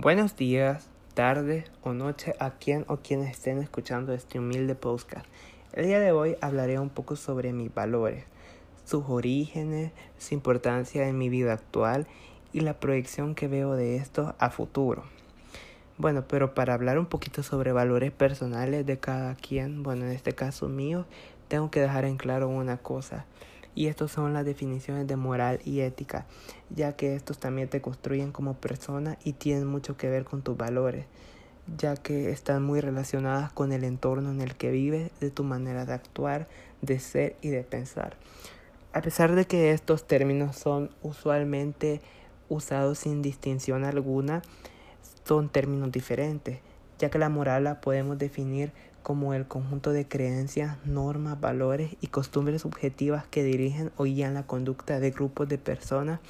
Buenos días, tarde o noche a quien o quienes estén escuchando este humilde podcast. El día de hoy hablaré un poco sobre mis valores, sus orígenes, su importancia en mi vida actual y la proyección que veo de estos a futuro. Bueno, pero para hablar un poquito sobre valores personales de cada quien, bueno, en este caso mío, tengo que dejar en claro una cosa y estas son las definiciones de moral y ética, ya que estos también te construyen como persona y tienen mucho que ver con tus valores, ya que están muy relacionadas con el entorno en el que vives, de tu manera de actuar, de ser y de pensar. A pesar de que estos términos son usualmente usados sin distinción alguna, son términos diferentes, ya que la moral la podemos definir como el conjunto de creencias, normas, valores y costumbres subjetivas que dirigen o guían la conducta de grupos de personas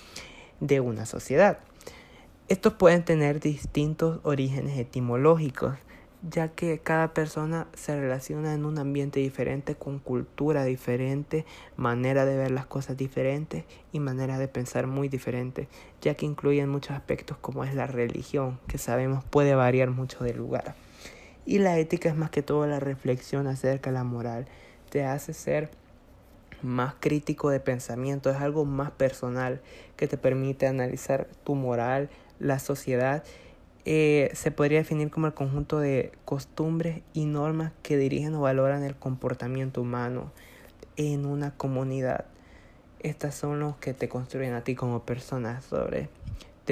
de una sociedad. Estos pueden tener distintos orígenes etimológicos, ya que cada persona se relaciona en un ambiente diferente, con cultura diferente, manera de ver las cosas diferentes y manera de pensar muy diferente, ya que incluyen muchos aspectos como es la religión, que sabemos puede variar mucho de lugar. Y la ética es más que todo la reflexión acerca de la moral. Te hace ser más crítico de pensamiento, es algo más personal que te permite analizar tu moral, la sociedad. Eh, se podría definir como el conjunto de costumbres y normas que dirigen o valoran el comportamiento humano en una comunidad. Estas son los que te construyen a ti como persona sobre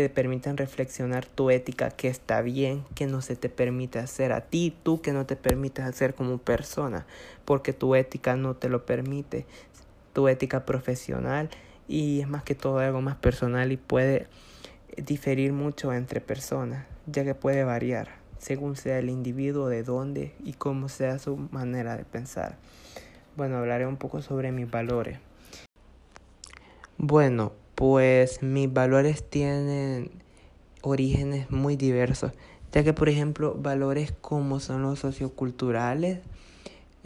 te permiten reflexionar tu ética, que está bien, que no se te permite hacer a ti, tú que no te permites hacer como persona, porque tu ética no te lo permite, tu ética profesional y es más que todo algo más personal y puede diferir mucho entre personas, ya que puede variar según sea el individuo, de dónde y cómo sea su manera de pensar. Bueno, hablaré un poco sobre mis valores. Bueno, pues mis valores tienen orígenes muy diversos, ya que por ejemplo valores como son los socioculturales,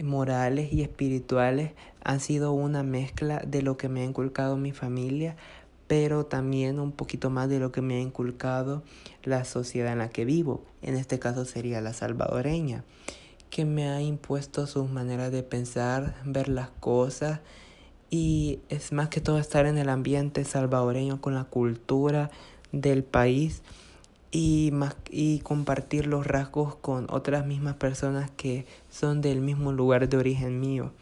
morales y espirituales han sido una mezcla de lo que me ha inculcado mi familia, pero también un poquito más de lo que me ha inculcado la sociedad en la que vivo, en este caso sería la salvadoreña, que me ha impuesto sus maneras de pensar, ver las cosas, y es más que todo estar en el ambiente salvadoreño con la cultura del país y, más, y compartir los rasgos con otras mismas personas que son del mismo lugar de origen mío.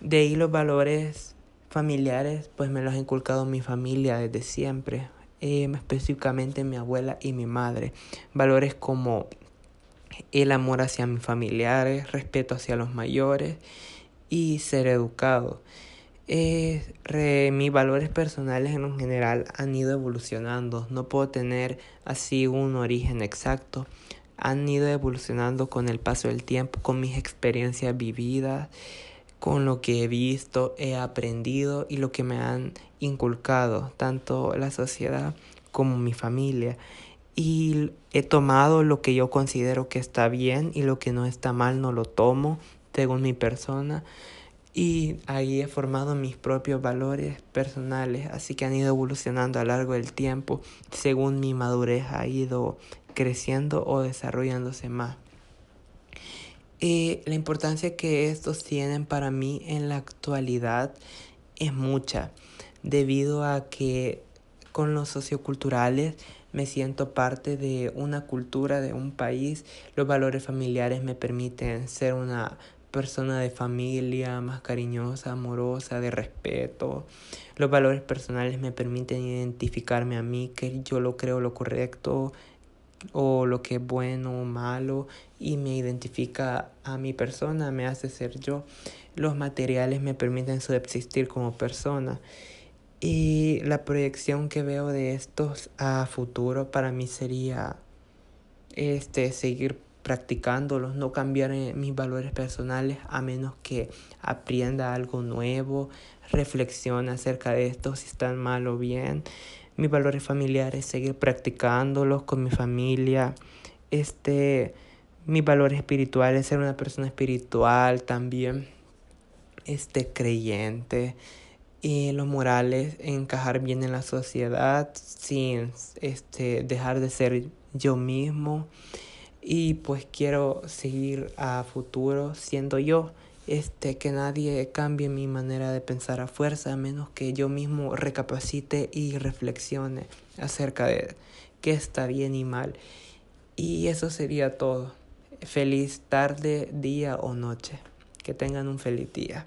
De ahí los valores familiares, pues me los ha inculcado mi familia desde siempre, eh, específicamente mi abuela y mi madre. Valores como el amor hacia mis familiares, respeto hacia los mayores y ser educado. Eh, mis valores personales en general han ido evolucionando. No puedo tener así un origen exacto. Han ido evolucionando con el paso del tiempo, con mis experiencias vividas, con lo que he visto, he aprendido y lo que me han inculcado, tanto la sociedad como mi familia. Y he tomado lo que yo considero que está bien y lo que no está mal no lo tomo según mi persona y ahí he formado mis propios valores personales, así que han ido evolucionando a lo largo del tiempo según mi madurez ha ido creciendo o desarrollándose más. la importancia que estos tienen para mí en la actualidad es mucha, debido a que con los socioculturales me siento parte de una cultura, de un país, los valores familiares me permiten ser una persona de familia, más cariñosa, amorosa, de respeto. Los valores personales me permiten identificarme a mí, que yo lo creo lo correcto o lo que es bueno o malo y me identifica a mi persona, me hace ser yo. Los materiales me permiten subsistir como persona. Y la proyección que veo de estos a futuro para mí sería este seguir practicándolos, no cambiar mis valores personales a menos que aprenda algo nuevo, reflexione acerca de esto, si están mal o bien. Mis valores familiares, seguir practicándolos con mi familia. Este, mis valores espirituales, ser una persona espiritual también, este, creyente. Y los morales, encajar bien en la sociedad sin este, dejar de ser yo mismo y pues quiero seguir a futuro siendo yo. Este que nadie cambie mi manera de pensar a fuerza a menos que yo mismo recapacite y reflexione acerca de qué está bien y mal. Y eso sería todo. Feliz tarde día o noche. Que tengan un feliz día